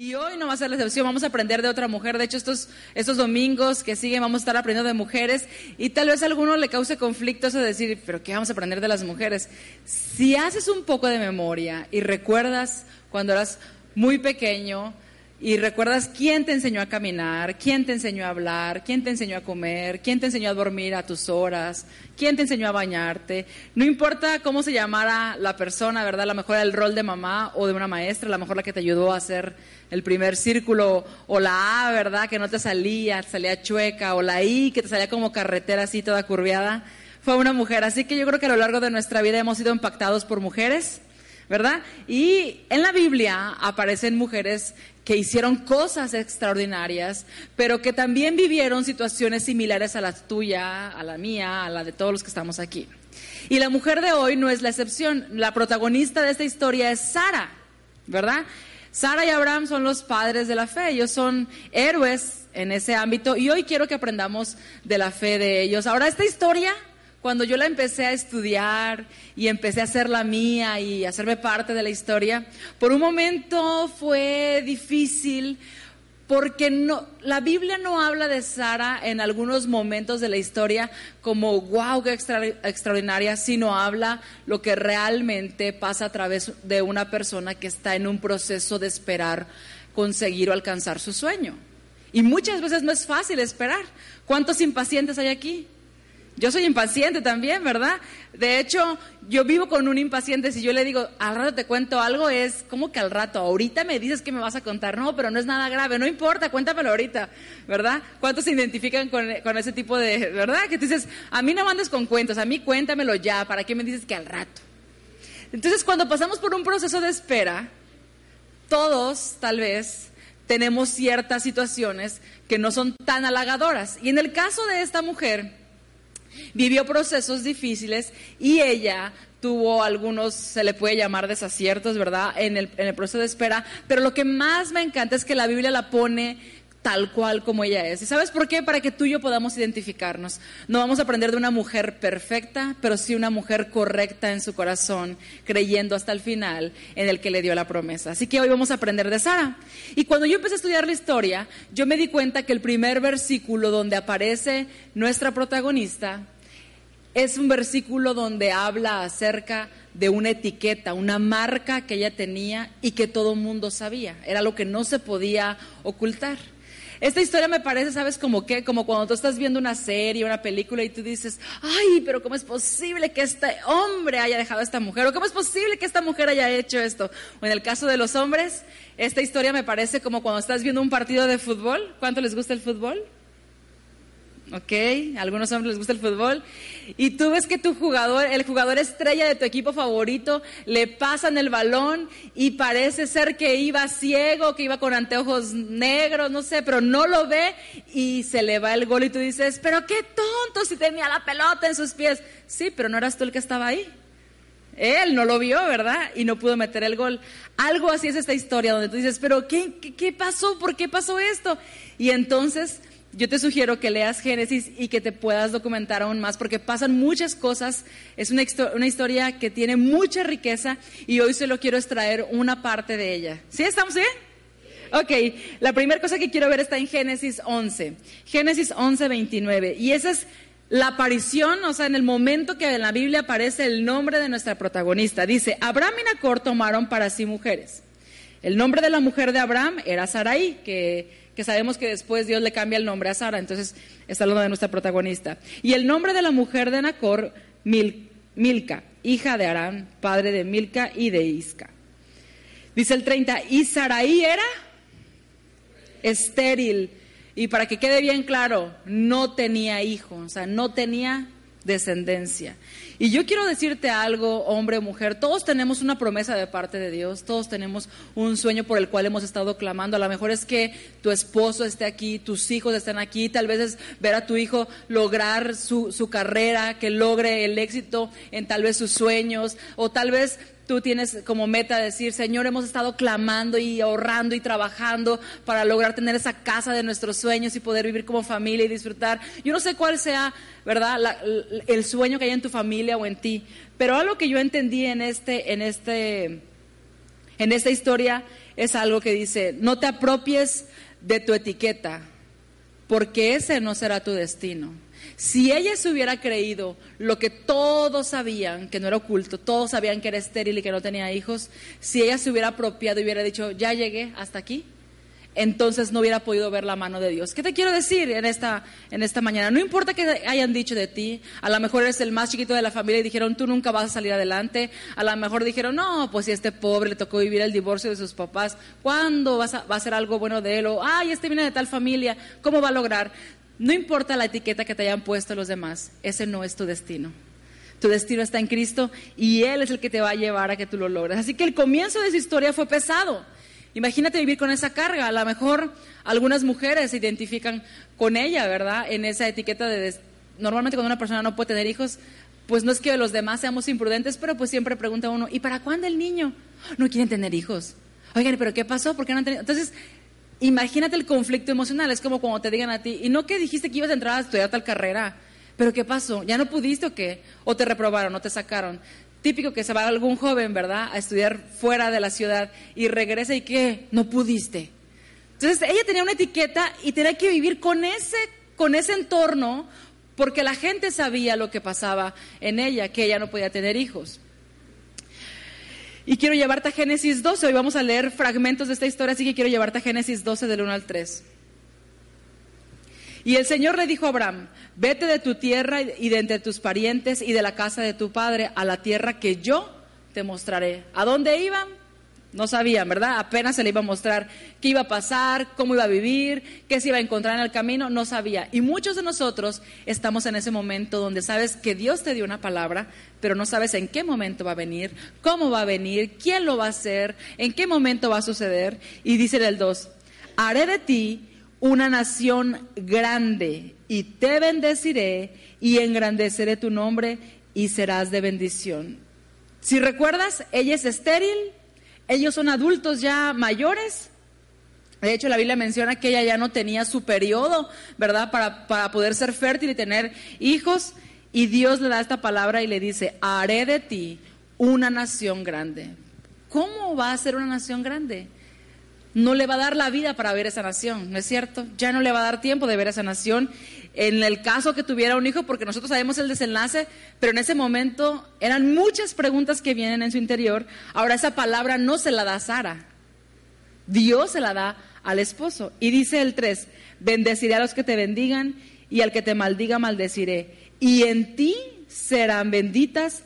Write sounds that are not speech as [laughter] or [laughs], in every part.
Y hoy no va a ser la excepción, vamos a aprender de otra mujer. De hecho, estos, domingos que siguen vamos a estar aprendiendo de mujeres y tal vez a alguno le cause conflicto eso de decir, pero ¿qué vamos a aprender de las mujeres? Si haces un poco de memoria y recuerdas cuando eras muy pequeño, y recuerdas quién te enseñó a caminar, quién te enseñó a hablar, quién te enseñó a comer, quién te enseñó a dormir a tus horas, quién te enseñó a bañarte. No importa cómo se llamara la persona, ¿verdad? A lo mejor el rol de mamá o de una maestra, a lo mejor la que te ayudó a hacer el primer círculo, o la A, ¿verdad? Que no te salía, salía chueca, o la I, que te salía como carretera así toda curviada. Fue una mujer. Así que yo creo que a lo largo de nuestra vida hemos sido impactados por mujeres ¿verdad? Y en la Biblia aparecen mujeres que hicieron cosas extraordinarias, pero que también vivieron situaciones similares a la tuya, a la mía, a la de todos los que estamos aquí. Y la mujer de hoy no es la excepción. La protagonista de esta historia es Sara, ¿verdad? Sara y Abraham son los padres de la fe, ellos son héroes en ese ámbito y hoy quiero que aprendamos de la fe de ellos. Ahora, esta historia cuando yo la empecé a estudiar y empecé a hacer la mía y hacerme parte de la historia, por un momento fue difícil porque no, la Biblia no habla de Sara en algunos momentos de la historia como wow, qué extraordinaria, sino habla lo que realmente pasa a través de una persona que está en un proceso de esperar conseguir o alcanzar su sueño. Y muchas veces no es fácil esperar. ¿Cuántos impacientes hay aquí? Yo soy impaciente también, ¿verdad? De hecho, yo vivo con un impaciente. Si yo le digo, al rato te cuento algo, es como que al rato, ahorita me dices que me vas a contar. No, pero no es nada grave, no importa, cuéntamelo ahorita, ¿verdad? ¿Cuántos se identifican con, ese tipo de, ¿verdad? Que tú dices, a mí no mandes con cuentos, a mí cuéntamelo ya, ¿para qué me dices que al rato? Entonces, cuando pasamos por un proceso de espera, todos, tal vez, tenemos ciertas situaciones que no son tan halagadoras. Y en el caso de esta mujer, vivió procesos difíciles y ella tuvo algunos, se le puede llamar desaciertos, ¿verdad? En el, en el proceso de espera, pero lo que más me encanta es que la Biblia la pone tal cual como ella es. ¿Y sabes por qué? Para que tú y yo podamos identificarnos. No vamos a aprender de una mujer perfecta, pero sí una mujer correcta en su corazón, creyendo hasta el final en el que le dio la promesa. Así que hoy vamos a aprender de Sara. Y cuando yo empecé a estudiar la historia, yo me di cuenta que el primer versículo donde aparece nuestra protagonista es un versículo donde habla acerca de una etiqueta, una marca que ella tenía y que todo mundo sabía. Era lo que no se podía ocultar. Esta historia me parece, ¿sabes como qué? Como cuando tú estás viendo una serie, una película y tú dices, ay, pero ¿cómo es posible que este hombre haya dejado a esta mujer? ¿O cómo es posible que esta mujer haya hecho esto? O en el caso de los hombres, esta historia me parece como cuando estás viendo un partido de fútbol. ¿Cuánto les gusta el fútbol? ¿Ok? A algunos hombres les gusta el fútbol. Y tú ves que tu jugador, el jugador estrella de tu equipo favorito, le pasan el balón y parece ser que iba ciego, que iba con anteojos negros, no sé, pero no lo ve y se le va el gol y tú dices, pero qué tonto si tenía la pelota en sus pies. Sí, pero no eras tú el que estaba ahí. Él no lo vio, ¿verdad? Y no pudo meter el gol. Algo así es esta historia donde tú dices, pero ¿qué, qué, qué pasó? ¿Por qué pasó esto? Y entonces yo te sugiero que leas Génesis y que te puedas documentar aún más, porque pasan muchas cosas. Es una, una, historia que tiene mucha riqueza y hoy solo quiero extraer una parte de ella. ¿Sí? ¿Estamos bien? Ok, la primera cosa que quiero ver está en Génesis 11. Génesis 11, 29. Y esa es la aparición, o sea, en el momento que en la Biblia aparece el nombre de nuestra protagonista. Dice, Abraham y Nacor tomaron para sí mujeres. El nombre de la mujer de Abraham era Sarai, que que sabemos que después Dios le cambia el nombre a Sara, entonces está hablando de nuestra protagonista. Y el nombre de la mujer de Nacor, Milca, hija de Arán, padre de Milca y de Isca. Dice el 30, y Saraí era estéril. Y para que quede bien claro, no tenía hijos, o sea, no tenía descendencia. Y yo quiero decirte algo, hombre o mujer, todos tenemos una promesa de parte de Dios, todos tenemos un sueño por el cual hemos estado clamando. A lo mejor es que tu esposo esté aquí, tus hijos estén aquí, tal vez es ver a tu hijo lograr su, su carrera, que logre el éxito en tal vez sus sueños, o tal vez tú tienes como meta decir, Señor, hemos estado clamando y ahorrando y trabajando para lograr tener esa casa de nuestros sueños y poder vivir como familia y disfrutar. Yo no sé cuál sea, ¿verdad?, el sueño que hay en tu familia o en ti, pero algo que yo entendí en este, en este, En esta historia es algo que dice, no te apropies de tu etiqueta, porque ese no será tu destino. Si ella se hubiera creído lo que todos sabían, que no era oculto, todos sabían que era estéril y que no tenía hijos, si ella se hubiera apropiado y hubiera dicho, ya llegué hasta aquí, entonces no hubiera podido ver la mano de Dios. ¿Qué te quiero decir en esta, en esta mañana? No importa que hayan dicho de ti, a lo mejor eres el más chiquito de la familia y dijeron, tú nunca vas a salir adelante, a lo mejor dijeron, no, pues si este pobre le tocó vivir el divorcio de sus papás, ¿cuándo vas a, va a ser algo bueno de él? O, ay, este viene de tal familia, ¿cómo va a lograr? No importa la etiqueta que te hayan puesto los demás, ese no es tu destino. Tu destino está en Cristo y Él es el que te va a llevar a que tú lo logres. Así que el comienzo de su historia fue pesado. Imagínate vivir con esa carga. A lo mejor algunas mujeres se identifican con ella, ¿verdad? En esa etiqueta de... Normalmente cuando una persona no puede tener hijos, pues no es que los demás seamos imprudentes, pero pues siempre pregunta uno, ¿y para cuándo el niño? No quieren tener hijos. Oigan, ¿pero qué pasó? ¿Por qué no han tenido? Entonces, imagínate el conflicto emocional. Es como cuando te digan a ti, ¿y no que dijiste que ibas a entrar a estudiar tal carrera? ¿Pero qué pasó? ¿Ya no pudiste o qué? ¿O te reprobaron o te sacaron? típico que se va algún joven, ¿verdad?, a estudiar fuera de la ciudad y regresa y ¿qué? No pudiste. Entonces ella tenía una etiqueta y tenía que vivir con ese, con ese entorno porque la gente sabía lo que pasaba en ella, que ella no podía tener hijos. Y quiero llevarte a Génesis 12, hoy vamos a leer fragmentos de esta historia, así que quiero llevarte a Génesis 12 del 1 al 3. Y el Señor le dijo a Abraham, vete de tu tierra y de entre tus parientes y de la casa de tu padre a la tierra que yo te mostraré. ¿A dónde iban? No sabían, ¿verdad? Apenas se le iba a mostrar qué iba a pasar, cómo iba a vivir, qué se iba a encontrar en el camino, no sabía. Y muchos de nosotros estamos en ese momento donde sabes que Dios te dio una palabra, pero no sabes en qué momento va a venir, cómo va a venir, quién lo va a hacer, en qué momento va a suceder. Y dice el 2, haré de ti una nación grande y te bendeciré y engrandeceré tu nombre y serás de bendición. Si recuerdas, ella es estéril, ellos son adultos ya mayores. De hecho, la Biblia menciona que ella ya no tenía su periodo, ¿verdad? Para, para poder ser fértil y tener hijos. Y Dios le da esta palabra y le dice, haré de ti una nación grande. ¿Cómo va a ser una nación grande? No le va a dar la vida para ver esa nación, ¿no es cierto? Ya no le va a dar tiempo de ver esa nación. En el caso que tuviera un hijo, porque nosotros sabemos el desenlace, pero en ese momento eran muchas preguntas que vienen en su interior. Ahora esa palabra no se la da a Sara, Dios se la da al esposo. Y dice el 3, bendeciré a los que te bendigan y al que te maldiga maldeciré. Y en ti serán benditas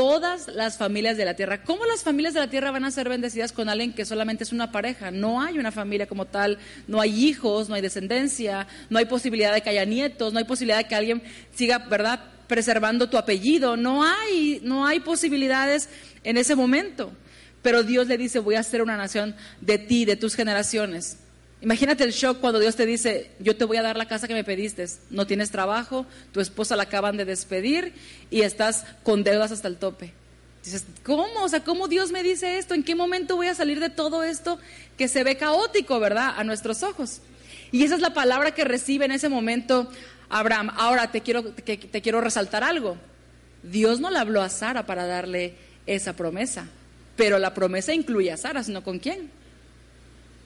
todas las familias de la tierra. ¿Cómo las familias de la tierra van a ser bendecidas con alguien que solamente es una pareja? No hay una familia como tal, no hay hijos, no hay descendencia, no hay posibilidad de que haya nietos, no hay posibilidad de que alguien siga, ¿verdad?, preservando tu apellido. No hay, no hay posibilidades en ese momento. Pero Dios le dice, voy a hacer una nación de ti, de tus generaciones. Imagínate el shock cuando Dios te dice, yo te voy a dar la casa que me pediste. No tienes trabajo, tu esposa la acaban de despedir y estás con deudas hasta el tope. Dices, ¿cómo? O sea, ¿cómo Dios me dice esto? ¿En qué momento voy a salir de todo esto que se ve caótico, verdad? A nuestros ojos. Y esa es la palabra que recibe en ese momento Abraham. Ahora te quiero, te, te quiero resaltar algo. Dios no le habló a Sara para darle esa promesa, pero la promesa incluye a Sara, sino con quién?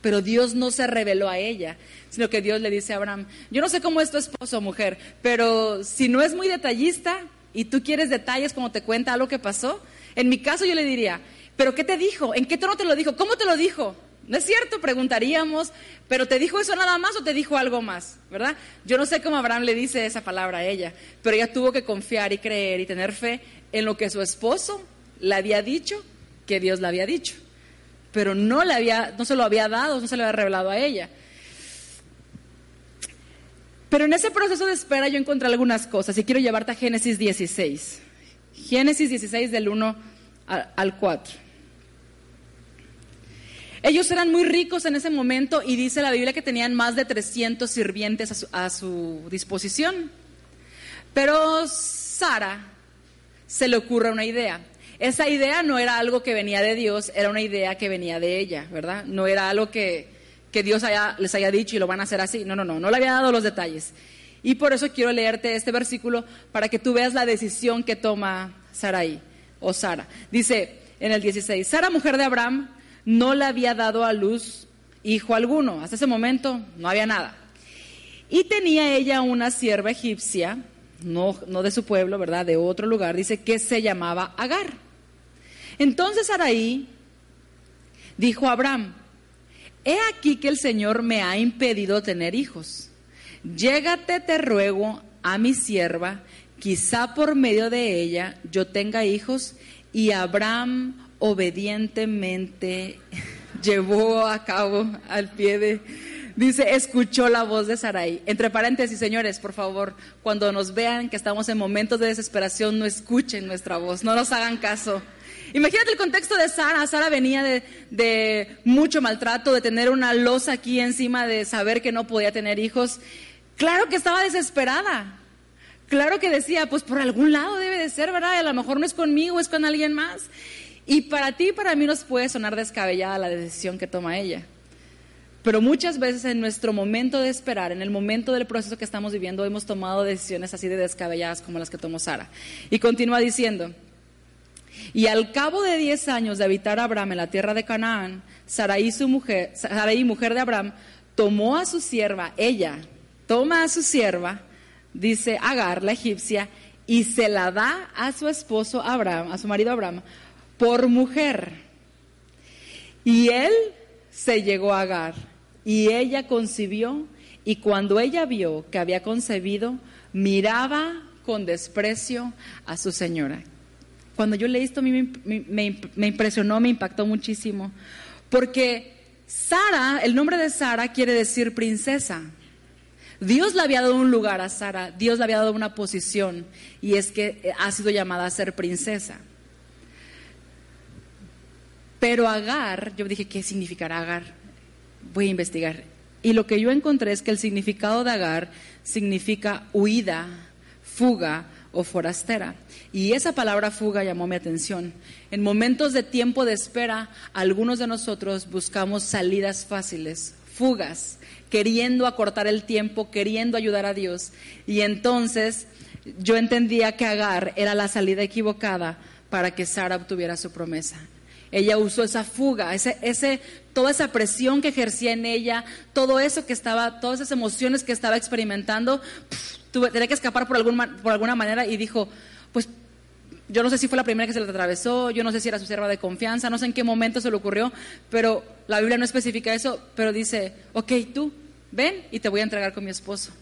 Pero Dios no se reveló a ella, sino que Dios le dice a Abraham, yo no sé cómo es tu esposo mujer, pero si no es muy detallista y tú quieres detalles como te cuenta algo que pasó, en mi caso yo le diría, pero ¿qué te dijo? ¿En qué tono te lo dijo? ¿Cómo te lo dijo? No es cierto, preguntaríamos, pero ¿te dijo eso nada más o te dijo algo más? ¿Verdad? Yo no sé cómo Abraham le dice esa palabra a ella, pero ella tuvo que confiar y creer y tener fe en lo que su esposo le había dicho que Dios le había dicho pero no, le había, no se lo había dado, no se le había revelado a ella. Pero en ese proceso de espera yo encontré algunas cosas y quiero llevarte a Génesis 16. Génesis 16 del 1 al 4. Ellos eran muy ricos en ese momento y dice la Biblia que tenían más de 300 sirvientes a su disposición. Pero Sara se le ocurre una idea. Esa idea no era algo que venía de Dios, era una idea que venía de ella, ¿verdad? No era algo que, Dios les haya dicho y lo van a hacer así. No, no, no, no le había dado los detalles. Y por eso quiero leerte este versículo para que tú veas la decisión que toma Sarai o Sara. Dice en el 16, Sara, mujer de Abraham, no le había dado a luz hijo alguno. Hasta ese momento no había nada. Y tenía ella una sierva egipcia, no, no de su pueblo, ¿verdad? De otro lugar, dice que se llamaba Agar. Entonces Araí dijo a Abraham, he aquí que el Señor me ha impedido tener hijos. Llégate, te ruego, a mi sierva, quizá por medio de ella yo tenga hijos. Y Abraham obedientemente [laughs] llevó a cabo al pie de, dice, escuchó la voz de Sarai. Entre paréntesis, señores, por favor, cuando nos vean que estamos en momentos de desesperación, no escuchen nuestra voz, no nos hagan caso. Imagínate el contexto de Sara. Sara venía de, mucho maltrato, de tener una losa aquí encima, de saber que no podía tener hijos. Claro que estaba desesperada. Claro que decía, pues por algún lado debe de ser, ¿verdad? A lo mejor no es conmigo, es con alguien más. Y para ti para mí nos puede sonar descabellada la decisión que toma ella. Pero muchas veces en nuestro momento de esperar, en el momento del proceso que estamos viviendo, hemos tomado decisiones así de descabelladas como las que tomó Sara. Y continúa diciendo, y al cabo de diez años de habitar Abraham en la tierra de Canaán, Sarai, su mujer, Sarai, mujer de Abraham, tomó a su sierva, ella toma a su sierva, dice Agar, la egipcia, y se la da a su esposo Abraham, a su marido Abraham, por mujer. Y él se llegó a Agar y ella concibió y cuando ella vio que había concebido, miraba con desprecio a su señora. Cuando yo leí esto a mí me, impresionó, me impactó muchísimo, porque Sara, el nombre de Sara quiere decir princesa. Dios le había dado un lugar a Sara, Dios le había dado una posición y es que ha sido llamada a ser princesa. Pero Agar, yo dije, ¿qué significará Agar? Voy a investigar. Y lo que yo encontré es que el significado de Agar significa huida, fuga o forastera. Y esa palabra fuga llamó mi atención. En momentos de tiempo de espera, algunos de nosotros buscamos salidas fáciles, fugas, queriendo acortar el tiempo, queriendo ayudar a Dios. Y entonces yo entendía que Agar era la salida equivocada para que Sara obtuviera su promesa. Ella usó esa fuga, ese, ese, toda esa presión que ejercía en ella, todo eso que estaba, todas esas emociones que estaba experimentando, tuve, tenía que escapar por, algún, por alguna manera y dijo, pues yo no sé si fue la primera que se le atravesó, yo no sé si era su sierva de confianza, no sé en qué momento se le ocurrió, pero la Biblia no especifica eso, pero dice, ok, tú, ven y te voy a entregar con mi esposo.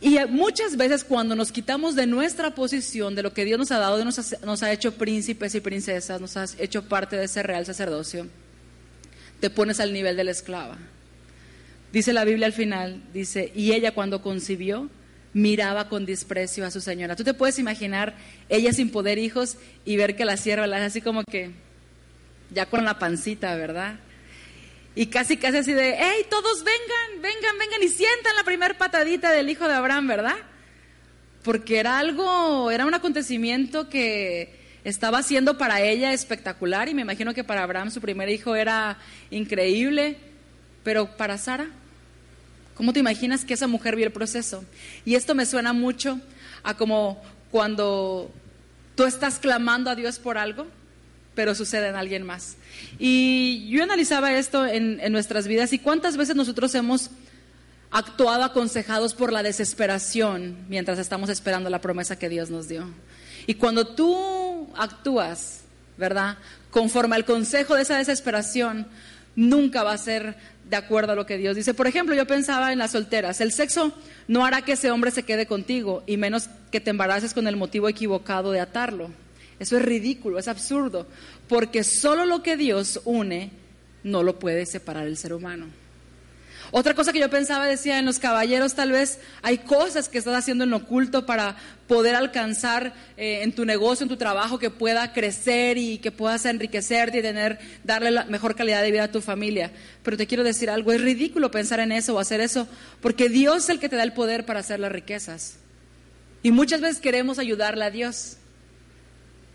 Y muchas veces cuando nos quitamos de nuestra posición, de lo que Dios nos ha dado, nos ha, nos ha hecho príncipes y princesas, nos ha hecho parte de ese real sacerdocio, te pones al nivel de la esclava. Dice la Biblia al final, dice, y ella cuando concibió, miraba con desprecio a su señora. Tú te puedes imaginar ella sin poder hijos y ver que la sierva la hace así como que ya con la pancita, ¿verdad? Y casi, casi así de, hey, todos vengan, vengan, vengan y sientan la primer patadita del hijo de Abraham, ¿verdad? Porque era algo, era un acontecimiento que estaba haciendo para ella espectacular y me imagino que para Abraham su primer hijo era increíble, pero para Sara, ¿cómo te imaginas que esa mujer vio el proceso? Y esto me suena mucho a como cuando tú estás clamando a Dios por algo pero sucede en alguien más. Y yo analizaba esto en, nuestras vidas y cuántas veces nosotros hemos actuado aconsejados por la desesperación mientras estamos esperando la promesa que Dios nos dio. Y cuando tú actúas, ¿verdad? Conforme al consejo de esa desesperación, nunca va a ser de acuerdo a lo que Dios dice. Por ejemplo, yo pensaba en las solteras, el sexo no hará que ese hombre se quede contigo y menos que te embaraces con el motivo equivocado de atarlo. Eso es ridículo, es absurdo, porque solo lo que Dios une no lo puede separar el ser humano. Otra cosa que yo pensaba, decía, en los caballeros tal vez hay cosas que estás haciendo en oculto para poder alcanzar eh, en tu negocio, en tu trabajo, que pueda crecer y que puedas enriquecerte y tener, darle la mejor calidad de vida a tu familia. Pero te quiero decir algo, es ridículo pensar en eso o hacer eso, porque Dios es el que te da el poder para hacer las riquezas. Y muchas veces queremos ayudarle a Dios.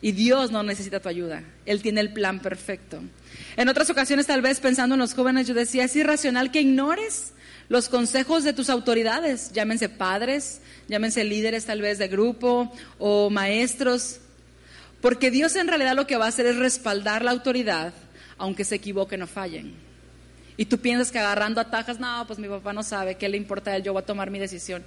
Y Dios no necesita tu ayuda. Él tiene el plan perfecto. En otras ocasiones, tal vez pensando en los jóvenes, yo decía, es irracional que ignores los consejos de tus autoridades, llámense padres, llámense líderes tal vez de grupo o maestros, porque Dios en realidad lo que va a hacer es respaldar la autoridad, aunque se equivoquen o fallen. Y tú piensas que agarrando atajas, no, pues mi papá no sabe, ¿qué le importa a él? Yo voy a tomar mi decisión.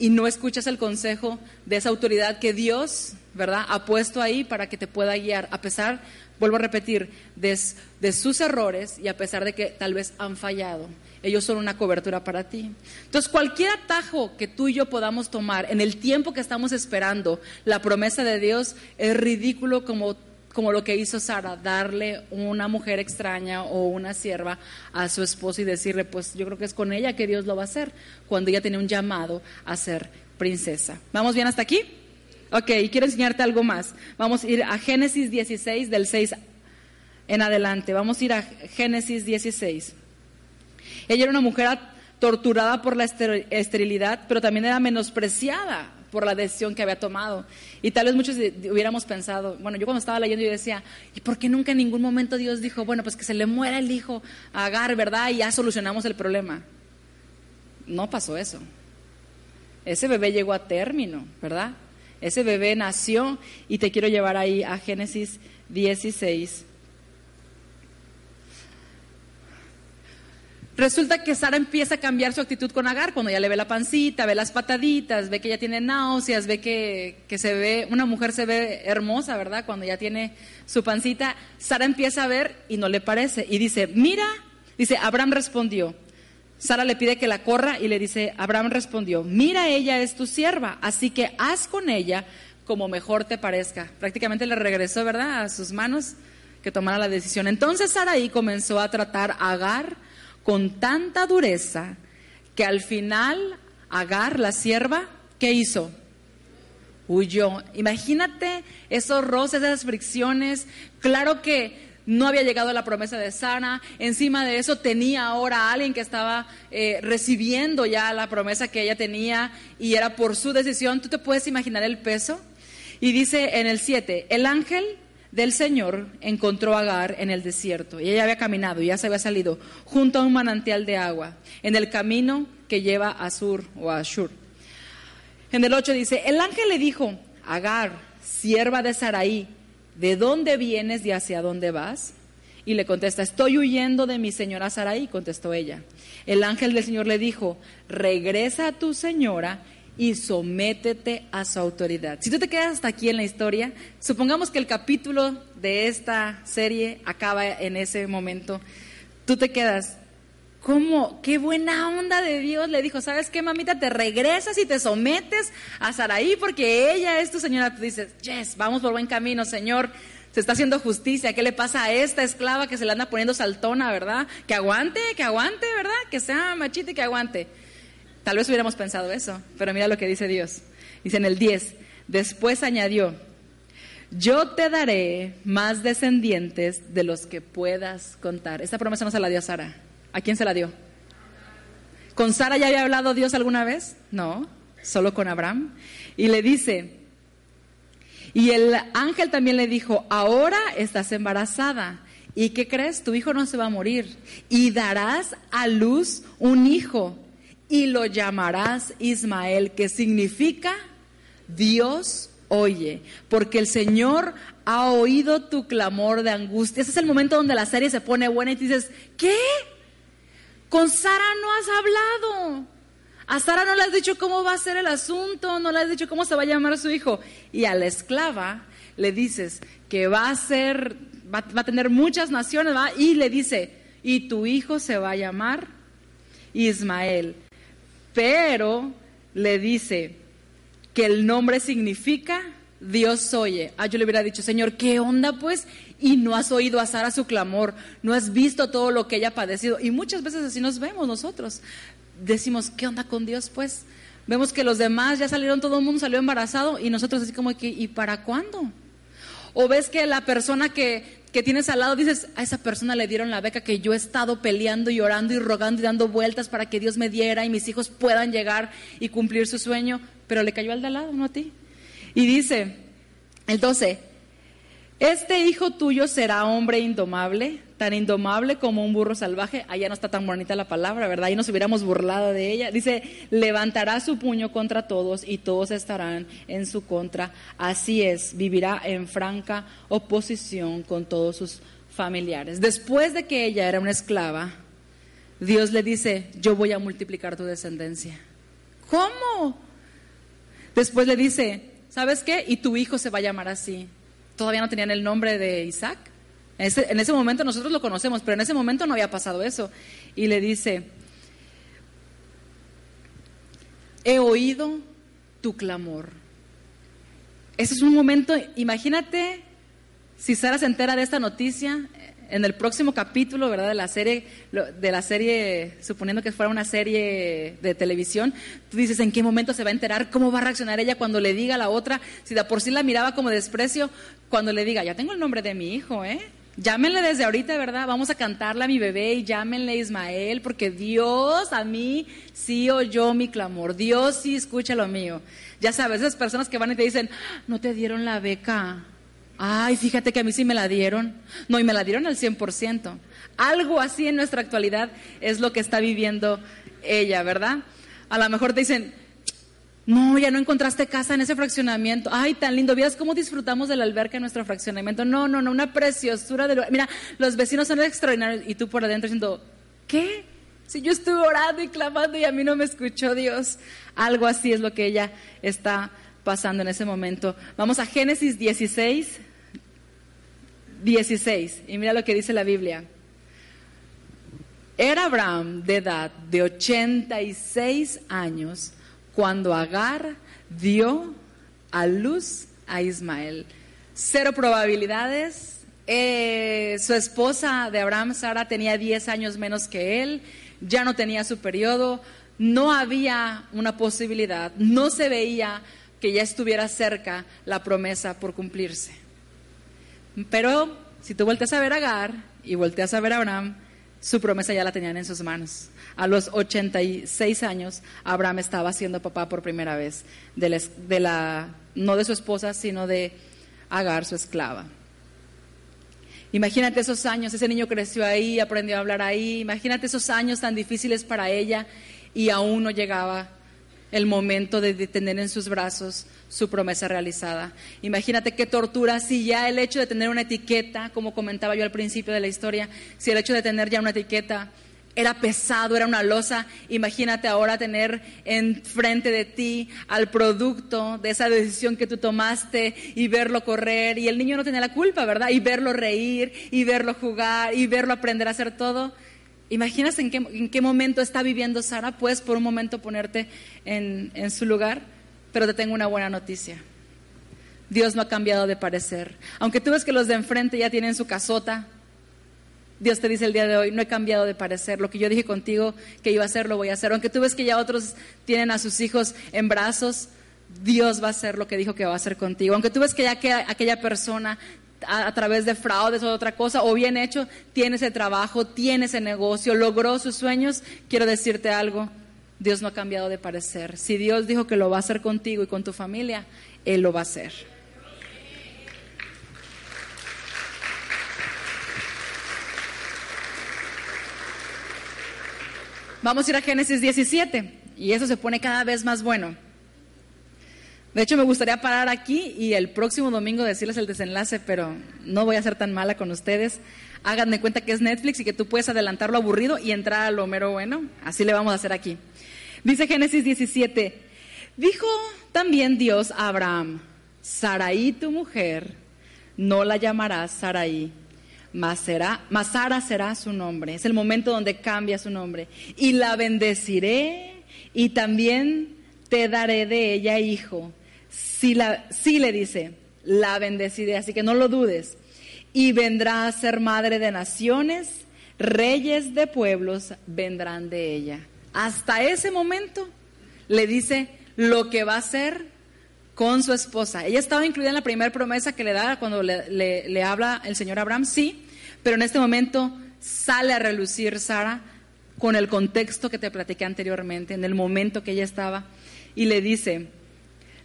Y no escuchas el consejo de esa autoridad que Dios, ¿verdad?, ha puesto ahí para que te pueda guiar, a pesar, vuelvo a repetir, de, sus errores y a pesar de que tal vez han fallado. Ellos son una cobertura para ti. Entonces, cualquier atajo que tú y yo podamos tomar en el tiempo que estamos esperando la promesa de Dios es ridículo como como lo que hizo Sara, darle una mujer extraña o una sierva a su esposo y decirle, pues yo creo que es con ella que Dios lo va a hacer, cuando ella tenía un llamado a ser princesa. ¿Vamos bien hasta aquí? Ok, quiero enseñarte algo más. Vamos a ir a Génesis 16 del 6 en adelante. Vamos a ir a Génesis 16. Ella era una mujer torturada por la esterilidad, pero también era menospreciada por la decisión que había tomado. Y tal vez muchos hubiéramos pensado, bueno, yo cuando estaba leyendo yo decía, ¿y por qué nunca en ningún momento Dios dijo, bueno, pues que se le muera el hijo a Agar, ¿verdad? Y ya solucionamos el problema. No pasó eso. Ese bebé llegó a término, ¿verdad? Ese bebé nació y te quiero llevar ahí a Génesis 16. Resulta que Sara empieza a cambiar su actitud con Agar cuando ya le ve la pancita, ve las pataditas, ve que ella tiene náuseas, ve que, que, se ve, una mujer se ve hermosa, ¿verdad? Cuando ya tiene su pancita, Sara empieza a ver y no le parece. Y dice, mira, dice, Abraham respondió. Sara le pide que la corra y le dice, Abraham respondió, mira, ella es tu sierva, así que haz con ella como mejor te parezca. Prácticamente le regresó, ¿verdad?, a sus manos que tomara la decisión. Entonces Saraí comenzó a tratar a Agar con tanta dureza que al final Agar, la sierva, ¿qué hizo? Huyó. Imagínate esos roces, esas fricciones. Claro que no había llegado la promesa de Sara. Encima de eso tenía ahora a alguien que estaba eh, recibiendo ya la promesa que ella tenía y era por su decisión. ¿Tú te puedes imaginar el peso? Y dice en el 7, el ángel del Señor encontró a Agar en el desierto y ella había caminado, ya se había salido junto a un manantial de agua en el camino que lleva a Sur o a Ashur. En el 8 dice, el ángel le dijo, Agar, sierva de Saraí, ¿de dónde vienes y hacia dónde vas? Y le contesta, estoy huyendo de mi señora Saraí, contestó ella. El ángel del Señor le dijo, regresa a tu señora y sométete a su autoridad. Si tú te quedas hasta aquí en la historia, supongamos que el capítulo de esta serie acaba en ese momento, tú te quedas, ¿cómo? Qué buena onda de Dios le dijo, ¿sabes qué, mamita? Te regresas y te sometes a Saraí porque ella es tu señora. Tú dices, yes, vamos por buen camino, Señor. Se está haciendo justicia. ¿Qué le pasa a esta esclava que se le anda poniendo saltona, verdad? Que aguante, que aguante, ¿verdad? Que sea machita y que aguante. Tal vez hubiéramos pensado eso, pero mira lo que dice Dios. Dice en el 10, después añadió, yo te daré más descendientes de los que puedas contar. Esta promesa no se la dio a Sara. ¿A quién se la dio? ¿Con Sara ya había hablado Dios alguna vez? No, solo con Abraham. Y le dice, y el ángel también le dijo, ahora estás embarazada. ¿Y qué crees? Tu hijo no se va a morir. Y darás a luz un hijo y lo llamarás Ismael, que significa Dios oye, porque el Señor ha oído tu clamor de angustia. Ese es el momento donde la serie se pone buena y dices, ¿qué? Con Sara no has hablado. A Sara no le has dicho cómo va a ser el asunto, no le has dicho cómo se va a llamar su hijo. Y a la esclava le dices que va a ser, va, a tener muchas naciones, ¿va? y le dice, y tu hijo se va a llamar Ismael pero le dice que el nombre significa Dios oye. Ah, yo le hubiera dicho, Señor, ¿qué onda pues? Y no has oído a Sara su clamor, no has visto todo lo que ella ha padecido. Y muchas veces así nos vemos nosotros. Decimos, ¿qué onda con Dios pues? Vemos que los demás ya salieron, todo el mundo salió embarazado y nosotros así como que, ¿y para cuándo? O ves que la persona que que tienes al lado, dices, a esa persona le dieron la beca que yo he estado peleando y orando y rogando y dando vueltas para que Dios me diera y mis hijos puedan llegar y cumplir su sueño, pero le cayó al de al lado, no a ti. Y dice, el 12, este hijo tuyo será hombre indomable, tan indomable como un burro salvaje. Allá no está tan bonita la palabra, ¿verdad? Ahí nos hubiéramos burlado de ella. Dice, levantará su puño contra todos y todos estarán en su contra. Así es, vivirá en franca oposición con todos sus familiares. Después de que ella era una esclava, Dios le dice, yo voy a multiplicar tu descendencia. ¿Cómo? Después le dice, ¿sabes qué? Y tu hijo se va a llamar así. Todavía no tenían el nombre de Isaac. En ese momento nosotros lo conocemos, pero en ese momento no había pasado eso. Y le dice, he oído tu clamor. Ese es un momento, imagínate si Sara se entera de esta noticia en el próximo capítulo, ¿verdad? De la serie, de la serie, suponiendo que fuera una serie de televisión, tú dices en qué momento se va a enterar, cómo va a reaccionar ella cuando le diga a la otra, si de por sí la miraba como desprecio, cuando le diga, ya tengo el nombre de mi hijo, ¿eh? Llámenle desde ahorita, ¿verdad? Vamos a cantarle a mi bebé y llámenle Ismael, porque Dios a mí sí oyó mi clamor. Dios sí escucha lo mío. Ya sabes, esas personas que van y te dicen, no te dieron la beca. Ay, fíjate que a mí sí me la dieron. No, y me la dieron al 100%. Algo así en nuestra actualidad es lo que está viviendo ella, ¿verdad? A lo mejor te dicen, no, ya no encontraste casa en ese fraccionamiento. Ay, tan lindo. ¿Vieras cómo disfrutamos de la alberca en nuestro fraccionamiento? No, no, no, una preciosura de Mira, los vecinos son extraordinarios y tú por adentro diciendo, ¿qué? Si yo estuve orando y clamando y a mí no me escuchó Dios. Algo así es lo que ella está pasando en ese momento. Vamos a Génesis 16, 16. Y mira lo que dice la Biblia. Era Abraham de edad de 86 años cuando Agar dio a luz a Ismael. Cero probabilidades. Eh, su esposa de Abraham, Sara, tenía 10 años menos que él, ya no tenía su periodo, no había una posibilidad, no se veía que ya estuviera cerca la promesa por cumplirse. Pero si tú volteas a ver a Agar y volteas a ver a Abraham, su promesa ya la tenían en sus manos. A los 86 años, Abraham estaba siendo papá por primera vez, de la, no de su esposa, sino de Agar, su esclava. Imagínate esos años, ese niño creció ahí, aprendió a hablar ahí, imagínate esos años tan difíciles para ella y aún no llegaba el momento de tener en sus brazos su promesa realizada. Imagínate qué tortura si ya el hecho de tener una etiqueta, como comentaba yo al principio de la historia, si el hecho de tener ya una etiqueta era pesado, era una losa. Imagínate ahora tener enfrente de ti al producto de esa decisión que tú tomaste y verlo correr. Y el niño no tenía la culpa, ¿verdad? Y verlo reír, y verlo jugar, y verlo aprender a hacer todo. ¿Imaginas en qué, en qué momento está viviendo Sara? Puedes por un momento ponerte en, en su lugar, pero te tengo una buena noticia. Dios no ha cambiado de parecer. Aunque tú ves que los de enfrente ya tienen su casota, Dios te dice el día de hoy, no he cambiado de parecer. Lo que yo dije contigo que iba a hacer, lo voy a hacer. Aunque tú ves que ya otros tienen a sus hijos en brazos, Dios va a hacer lo que dijo que va a hacer contigo. Aunque tú ves que ya que aquella persona a, través de fraudes o otra cosa, o bien hecho, tiene ese trabajo, tiene ese negocio, logró sus sueños, quiero decirte algo, Dios no ha cambiado de parecer. Si Dios dijo que lo va a hacer contigo y con tu familia, Él lo va a hacer. Vamos a ir a Génesis 17 y eso se pone cada vez más bueno. De hecho, me gustaría parar aquí y el próximo domingo decirles el desenlace, pero no voy a ser tan mala con ustedes. Háganme cuenta que es Netflix y que tú puedes adelantar lo aburrido y entrar a lo mero bueno. Así le vamos a hacer aquí. Dice Génesis 17, dijo también Dios a Abraham, Saraí tu mujer, no la llamarás Saraí, mas, será, mas Sara será su nombre. Es el momento donde cambia su nombre. Y la bendeciré y también te daré de ella hijo Sí, le dice, la bendeciré, así que no lo dudes. Y vendrá a ser madre de naciones, reyes de pueblos vendrán de ella. Hasta ese momento le dice lo que va a hacer con su esposa. Ella estaba incluida en la primera promesa que le da cuando le, le habla el Señor Abraham, sí, pero en este momento sale a relucir Sara con el contexto que te platiqué anteriormente, en el momento que ella estaba, y le dice,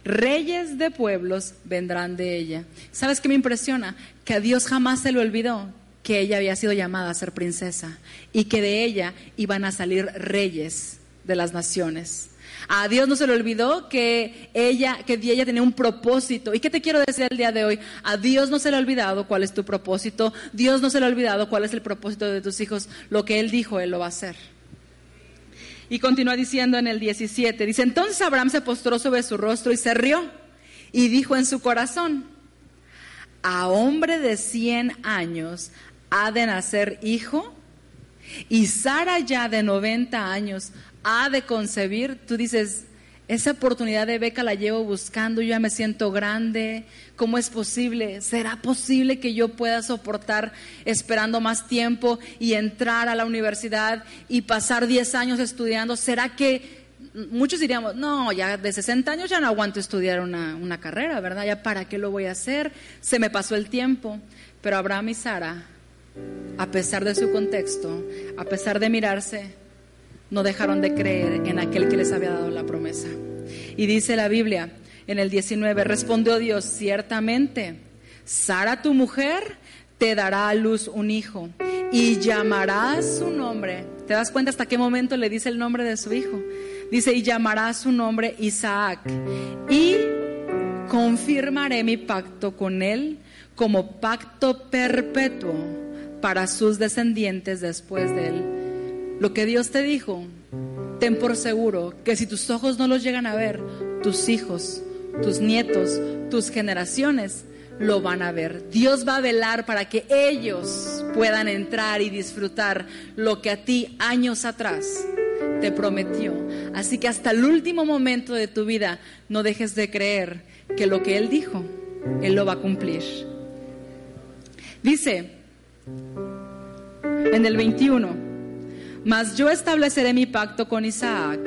reyes de pueblos vendrán de ella. ¿Sabes qué me impresiona? Que a Dios jamás se le olvidó que ella había sido llamada a ser princesa y que de ella iban a salir reyes de las naciones. A Dios no se le olvidó que ella, que ella tenía un propósito. ¿Y qué te quiero decir el día de hoy? A Dios no se le ha olvidado cuál es tu propósito. Dios no se le ha olvidado cuál es el propósito de tus hijos. Lo que Él dijo, Él lo va a hacer. Y continúa diciendo en el 17, dice, entonces Abraham se postró sobre su rostro y se rió y dijo en su corazón, a hombre de 100 años ha de nacer hijo y Sara ya de 90 años ha de concebir, tú dices, esa oportunidad de beca la llevo buscando, yo ya me siento grande, ¿cómo es posible? ¿Será posible que yo pueda soportar esperando más tiempo y entrar a la universidad y pasar 10 años estudiando? ¿Será que muchos diríamos, no, ya de 60 años ya no aguanto estudiar una, una carrera, ¿verdad? Ya para qué lo voy a hacer, se me pasó el tiempo. Pero Abraham y Sara, a pesar de su contexto, a pesar de mirarse, no dejaron de creer en aquel que les había dado la promesa. Y dice la Biblia en el 19, respondió Dios, ciertamente, Sara tu mujer te dará a luz un hijo y llamarás su nombre. ¿Te das cuenta hasta qué momento le dice el nombre de su hijo? Dice, y llamará su nombre Isaac. Y confirmaré mi pacto con él como pacto perpetuo para sus descendientes después de él lo que Dios te dijo, ten por seguro que si tus ojos no los llegan a ver, tus hijos, tus nietos, tus generaciones lo van a ver. Dios va a velar para que ellos puedan entrar y disfrutar lo que a ti años atrás te prometió. Así que hasta el último momento de tu vida no dejes de creer que lo que Él dijo, Él lo va a cumplir. Dice en el 21, mas yo estableceré mi pacto con Isaac,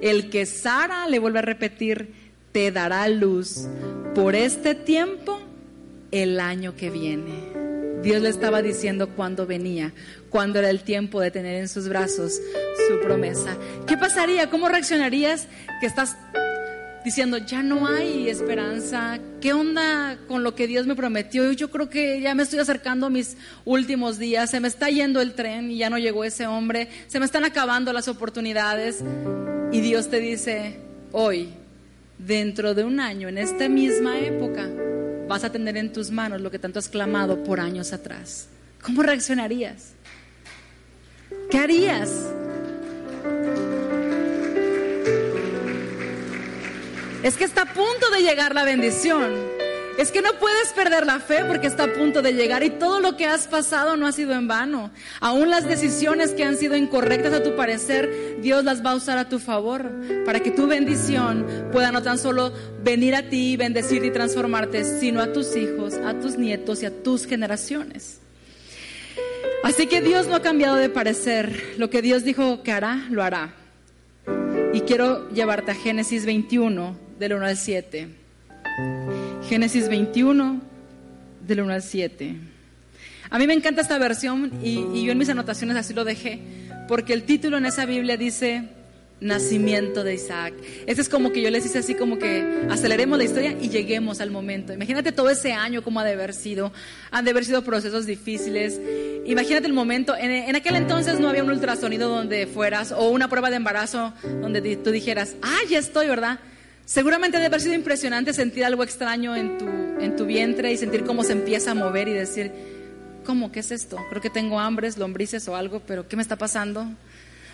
el que Sara le vuelve a repetir, te dará luz por este tiempo el año que viene. Dios le estaba diciendo cuándo venía, cuándo era el tiempo de tener en sus brazos su promesa. ¿Qué pasaría? ¿Cómo reaccionarías que estás diciendo, ya no hay esperanza, ¿qué onda con lo que Dios me prometió? Yo creo que ya me estoy acercando a mis últimos días, se me está yendo el tren y ya no llegó ese hombre, se me están acabando las oportunidades y Dios te dice, hoy, dentro de un año, en esta misma época, vas a tener en tus manos lo que tanto has clamado por años atrás. ¿Cómo reaccionarías? ¿Qué harías? Es que está a punto de llegar la bendición. Es que no puedes perder la fe porque está a punto de llegar y todo lo que has pasado no ha sido en vano. Aún las decisiones que han sido incorrectas a tu parecer, Dios las va a usar a tu favor para que tu bendición pueda no tan solo venir a ti, bendecirte y transformarte, sino a tus hijos, a tus nietos y a tus generaciones. Así que Dios no ha cambiado de parecer. Lo que Dios dijo que hará, lo hará. Y quiero llevarte a Génesis 21 del 1 al 7. Génesis 21, del 1 al 7. A mí me encanta esta versión y, yo en mis anotaciones así lo dejé, porque el título en esa Biblia dice nacimiento de Isaac. Ese es como que yo les hice así como que aceleremos la historia y lleguemos al momento. Imagínate todo ese año como ha de haber sido. Han de haber sido procesos difíciles. Imagínate el momento. En, en aquel entonces no había un ultrasonido donde fueras o una prueba de embarazo donde tú dijeras, ah, ya estoy, ¿verdad? Seguramente debe haber sido impresionante sentir algo extraño en tu, en tu vientre y sentir cómo se empieza a mover y decir, ¿cómo? ¿Qué es esto? Creo que tengo hambres, lombrices o algo, pero ¿qué me está pasando?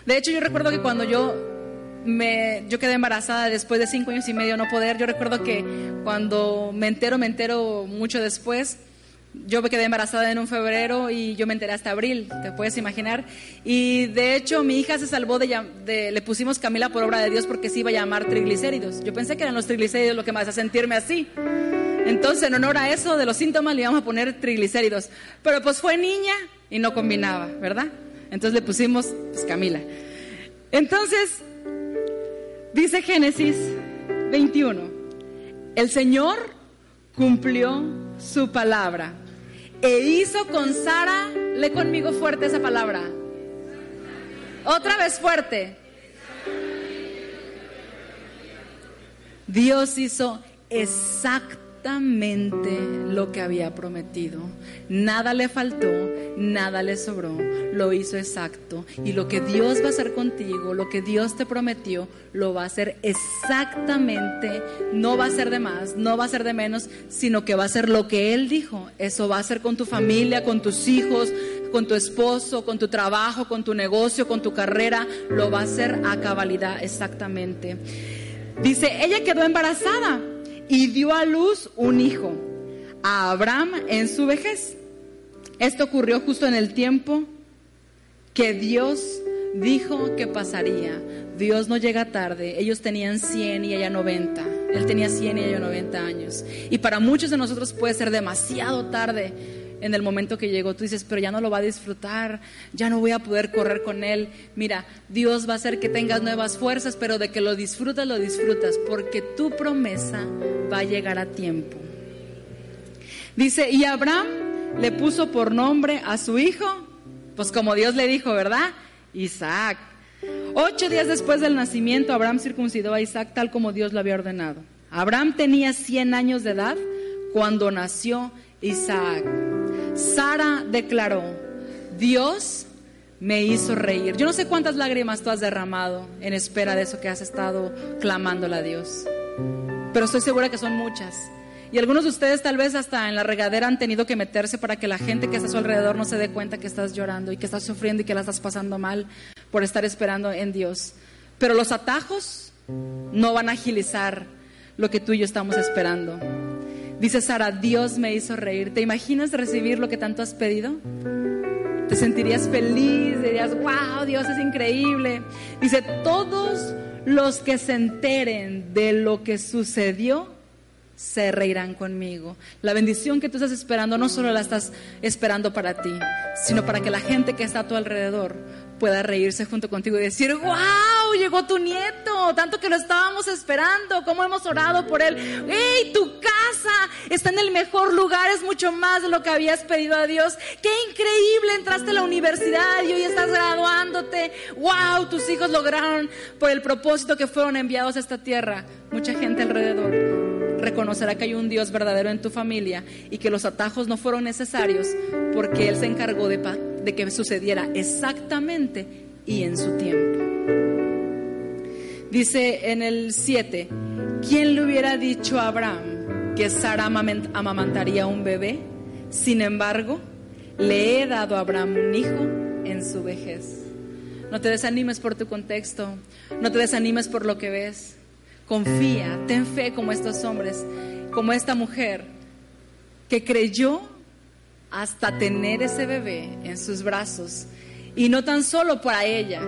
De hecho, yo recuerdo que cuando yo me, yo quedé embarazada después de cinco años y medio no poder, yo recuerdo que cuando me entero, me entero mucho después, yo me quedé embarazada en un febrero y yo me enteré hasta abril, te puedes imaginar. Y de hecho mi hija se salvó de, le pusimos Camila por obra de Dios porque se iba a llamar triglicéridos. Yo pensé que eran los triglicéridos lo que me hace sentirme así. Entonces en honor a eso de los síntomas le íbamos a poner triglicéridos. Pero pues fue niña y no combinaba, ¿verdad? Entonces le pusimos pues, Camila. Entonces dice Génesis 21, el Señor cumplió su palabra e hizo con Sara, le conmigo fuerte esa palabra. Otra vez fuerte. Dios hizo exactamente exactamente lo que había prometido. Nada le faltó, nada le sobró, lo hizo exacto. Y lo que Dios va a hacer contigo, lo que Dios te prometió, lo va a hacer exactamente. No va a ser de más, no va a ser de menos, sino que va a ser lo que Él dijo. Eso va a ser con tu familia, con tus hijos, con tu esposo, con tu trabajo, con tu negocio, con tu carrera, lo va a hacer a cabalidad exactamente. Dice, ella quedó embarazada y dio a luz un hijo, a Abraham en su vejez. Esto ocurrió justo en el tiempo que Dios dijo que pasaría. Dios no llega tarde. Ellos tenían 100 y ella 90. Él tenía 100 y ella 90 años. Y para muchos de nosotros puede ser demasiado tarde en el momento que llegó. Tú dices, pero ya no lo va a disfrutar, ya no voy a poder correr con él. Mira, Dios va a hacer que tengas nuevas fuerzas, pero de que lo disfrutas, lo disfrutas, porque tu promesa va a llegar a tiempo. Dice, y Abraham le puso por nombre a su hijo, pues como Dios le dijo, ¿verdad? Isaac. Ocho días después del nacimiento, Abraham circuncidó a Isaac tal como Dios lo había ordenado. Abraham tenía 100 años de edad cuando nació Isaac. Sara declaró, Dios me hizo reír. Yo no sé cuántas lágrimas tú has derramado en espera de eso que has estado clamándole a Dios, pero estoy segura que son muchas. Y algunos de ustedes tal vez hasta en la regadera han tenido que meterse para que la gente que está a su alrededor no se dé cuenta que estás llorando y que estás sufriendo y que la estás pasando mal por estar esperando en Dios. Pero los atajos no van a agilizar lo que tú y yo estamos esperando. Dice Sara, Dios me hizo reír. ¿Te imaginas recibir lo que tanto has pedido? Te sentirías feliz, dirías, wow, Dios es increíble. Dice, todos los que se enteren de lo que sucedió, se reirán conmigo. La bendición que tú estás esperando no solo la estás esperando para ti, sino para que la gente que está a tu alrededor pueda reírse junto contigo y decir, wow, llegó tu nieto, tanto que lo estábamos esperando, cómo hemos orado por él. ¡Hey, tu casa está en el mejor lugar, es mucho más de lo que habías pedido a Dios! ¡Qué increíble! Entraste a la universidad y hoy estás graduándote. ¡Wow! Tus hijos lograron por el propósito que fueron enviados a esta tierra. Mucha gente alrededor reconocerá que hay un Dios verdadero en tu familia y que los atajos no fueron necesarios porque Él se encargó de, que sucediera exactamente y en su tiempo. Dice en el 7, ¿quién le hubiera dicho a Abraham que Sara amamantaría un bebé? Sin embargo, le he dado a Abraham un hijo en su vejez. No te desanimes por tu contexto, no te desanimes por lo que ves. Confía, ten fe como estos hombres, como esta mujer que creyó hasta tener ese bebé en sus brazos. Y no tan solo para ella,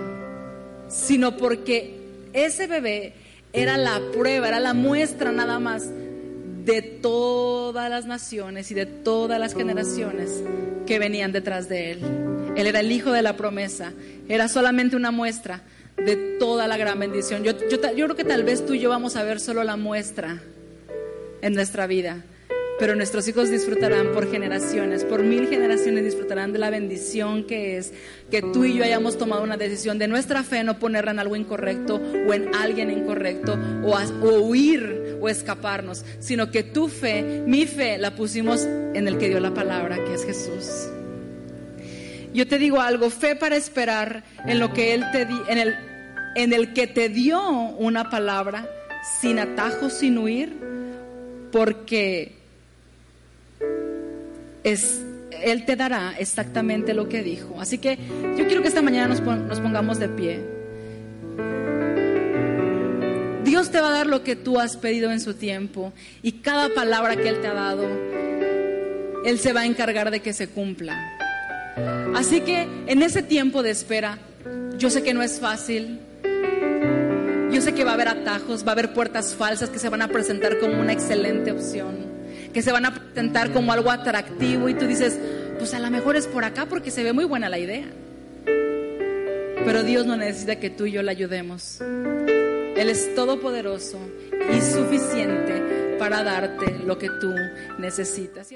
sino porque ese bebé era la prueba, era la muestra nada más de todas las naciones y de todas las generaciones que venían detrás de él. Él era el hijo de la promesa, era solamente una muestra de toda la gran bendición. Yo, creo que tal vez tú y yo vamos a ver solo la muestra en nuestra vida, pero nuestros hijos disfrutarán por generaciones, por mil generaciones disfrutarán de la bendición que es que tú y yo hayamos tomado una decisión de nuestra fe no ponerla en algo incorrecto o en alguien incorrecto o, o huir o escaparnos, sino que tu fe, mi fe, la pusimos en el que dio la palabra, que es Jesús. Yo te digo algo, fe para esperar en lo que Él te di, en el en el que te dio una palabra sin atajos, sin huir, porque es, Él te dará exactamente lo que dijo. Así que yo quiero que esta mañana nos, nos pongamos de pie. Dios te va a dar lo que tú has pedido en su tiempo y cada palabra que Él te ha dado, Él se va a encargar de que se cumpla. Así que en ese tiempo de espera, yo sé que no es fácil, yo sé que va a haber atajos, va a haber puertas falsas que se van a presentar como una excelente opción, que se van a presentar como algo atractivo y tú dices, pues a lo mejor es por acá porque se ve muy buena la idea. Pero Dios no necesita que tú y yo le ayudemos. Él es todopoderoso y suficiente para darte lo que tú necesitas.